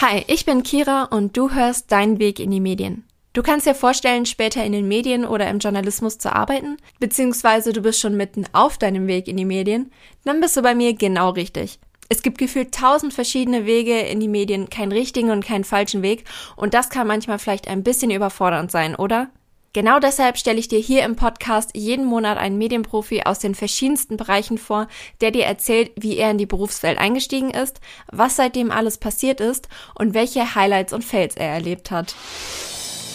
Hi, ich bin Kira und du hörst Dein Weg in die Medien. Du kannst dir vorstellen, später in den Medien oder im Journalismus zu arbeiten, beziehungsweise du bist schon mitten auf deinem Weg in die Medien, dann bist du bei mir genau richtig. Es gibt gefühlt tausend verschiedene Wege in die Medien, keinen richtigen und keinen falschen Weg, und das kann manchmal vielleicht ein bisschen überfordernd sein, oder? Genau deshalb stelle ich dir hier im Podcast jeden Monat einen Medienprofi aus den verschiedensten Bereichen vor, der dir erzählt, wie er in die Berufswelt eingestiegen ist, was seitdem alles passiert ist und welche Highlights und Fails er erlebt hat.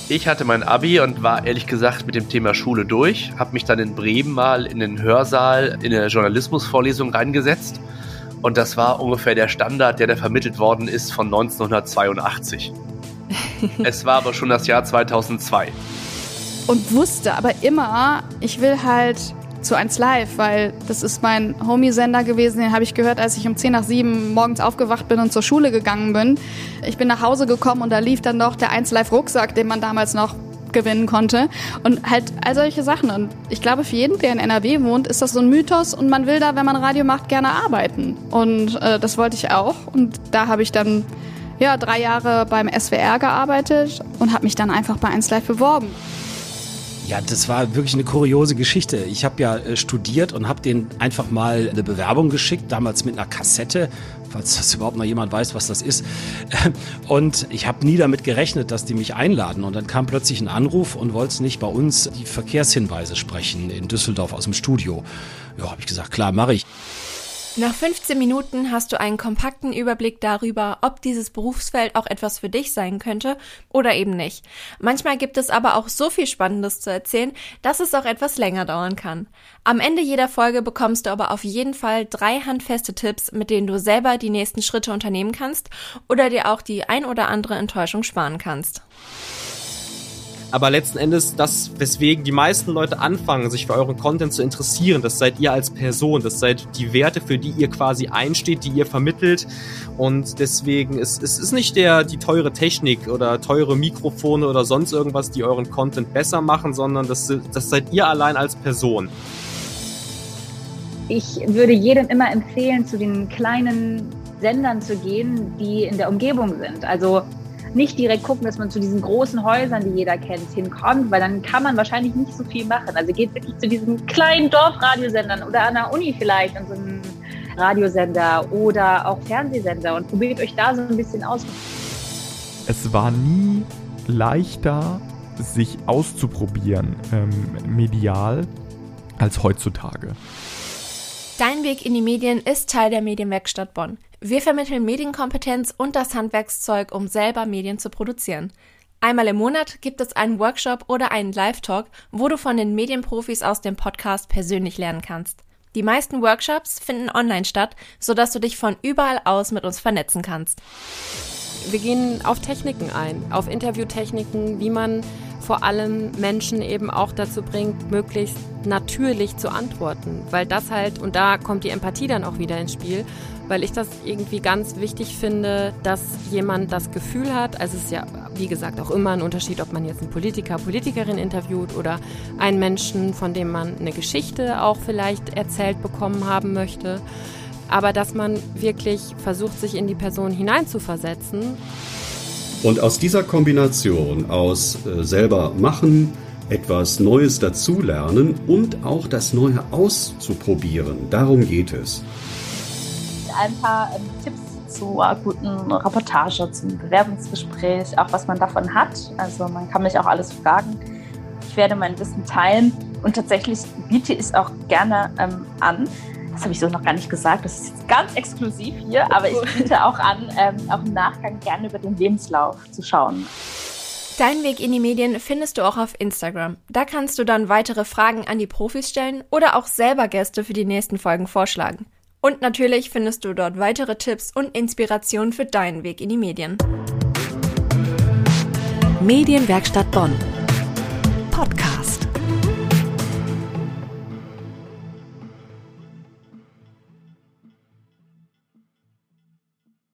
Ich hatte mein Abi und war ehrlich gesagt mit dem Thema Schule durch, habe mich dann in Bremen mal in den Hörsaal in eine Journalismusvorlesung reingesetzt und das war ungefähr der Standard, der da vermittelt worden ist von 1982. es war aber schon das Jahr 2002 und wusste aber immer, ich will halt zu 1 Live, weil das ist mein Homie-Sender gewesen, den habe ich gehört, als ich um 10 nach 7 morgens aufgewacht bin und zur Schule gegangen bin. Ich bin nach Hause gekommen und da lief dann noch der 1 Live Rucksack, den man damals noch gewinnen konnte und halt all solche Sachen. Und ich glaube, für jeden, der in NRW wohnt, ist das so ein Mythos und man will da, wenn man Radio macht, gerne arbeiten. Und äh, das wollte ich auch und da habe ich dann ja drei Jahre beim SWR gearbeitet und habe mich dann einfach bei 1 Live beworben. Ja, das war wirklich eine kuriose Geschichte. Ich habe ja äh, studiert und habe denen einfach mal eine Bewerbung geschickt, damals mit einer Kassette, falls das überhaupt noch jemand weiß, was das ist. Und ich habe nie damit gerechnet, dass die mich einladen. Und dann kam plötzlich ein Anruf und wollten nicht bei uns die Verkehrshinweise sprechen in Düsseldorf aus dem Studio. Ja, habe ich gesagt, klar, mache ich. Nach 15 Minuten hast du einen kompakten Überblick darüber, ob dieses Berufsfeld auch etwas für dich sein könnte oder eben nicht. Manchmal gibt es aber auch so viel Spannendes zu erzählen, dass es auch etwas länger dauern kann. Am Ende jeder Folge bekommst du aber auf jeden Fall drei handfeste Tipps, mit denen du selber die nächsten Schritte unternehmen kannst oder dir auch die ein oder andere Enttäuschung sparen kannst. Aber letzten Endes, das, weswegen die meisten Leute anfangen, sich für euren Content zu interessieren, das seid ihr als Person, das seid die Werte, für die ihr quasi einsteht, die ihr vermittelt. Und deswegen ist es ist nicht der, die teure Technik oder teure Mikrofone oder sonst irgendwas, die euren Content besser machen, sondern das, das seid ihr allein als Person. Ich würde jedem immer empfehlen, zu den kleinen Sendern zu gehen, die in der Umgebung sind. Also nicht direkt gucken, dass man zu diesen großen Häusern, die jeder kennt, hinkommt, weil dann kann man wahrscheinlich nicht so viel machen. Also geht wirklich zu diesen kleinen Dorfradiosendern oder an der Uni vielleicht an so einem Radiosender oder auch Fernsehsender und probiert euch da so ein bisschen aus. Es war nie leichter, sich auszuprobieren ähm, medial als heutzutage. Dein Weg in die Medien ist Teil der Medienwerkstatt Bonn. Wir vermitteln Medienkompetenz und das Handwerkszeug, um selber Medien zu produzieren. Einmal im Monat gibt es einen Workshop oder einen Live-Talk, wo du von den Medienprofis aus dem Podcast persönlich lernen kannst. Die meisten Workshops finden online statt, sodass du dich von überall aus mit uns vernetzen kannst. Wir gehen auf Techniken ein, auf Interviewtechniken, wie man vor allem Menschen eben auch dazu bringt, möglichst natürlich zu antworten, weil das halt, und da kommt die Empathie dann auch wieder ins Spiel, weil ich das irgendwie ganz wichtig finde, dass jemand das Gefühl hat, also es ist ja, wie gesagt, auch immer ein Unterschied, ob man jetzt einen Politiker, Politikerin interviewt oder einen Menschen, von dem man eine Geschichte auch vielleicht erzählt bekommen haben möchte, aber dass man wirklich versucht, sich in die Person hineinzuversetzen. Und aus dieser Kombination aus äh, selber machen, etwas Neues dazulernen und auch das Neue auszuprobieren, darum geht es ein paar ähm, Tipps zur guten Reportage, zum Bewerbungsgespräch, auch was man davon hat. Also man kann mich auch alles fragen. Ich werde mein Wissen teilen und tatsächlich biete ich es auch gerne ähm, an. Das habe ich so noch gar nicht gesagt, das ist jetzt ganz exklusiv hier, aber ich biete auch an, ähm, auch im Nachgang gerne über den Lebenslauf zu schauen. Deinen Weg in die Medien findest du auch auf Instagram. Da kannst du dann weitere Fragen an die Profis stellen oder auch selber Gäste für die nächsten Folgen vorschlagen. Und natürlich findest du dort weitere Tipps und Inspirationen für deinen Weg in die Medien. Medienwerkstatt Bonn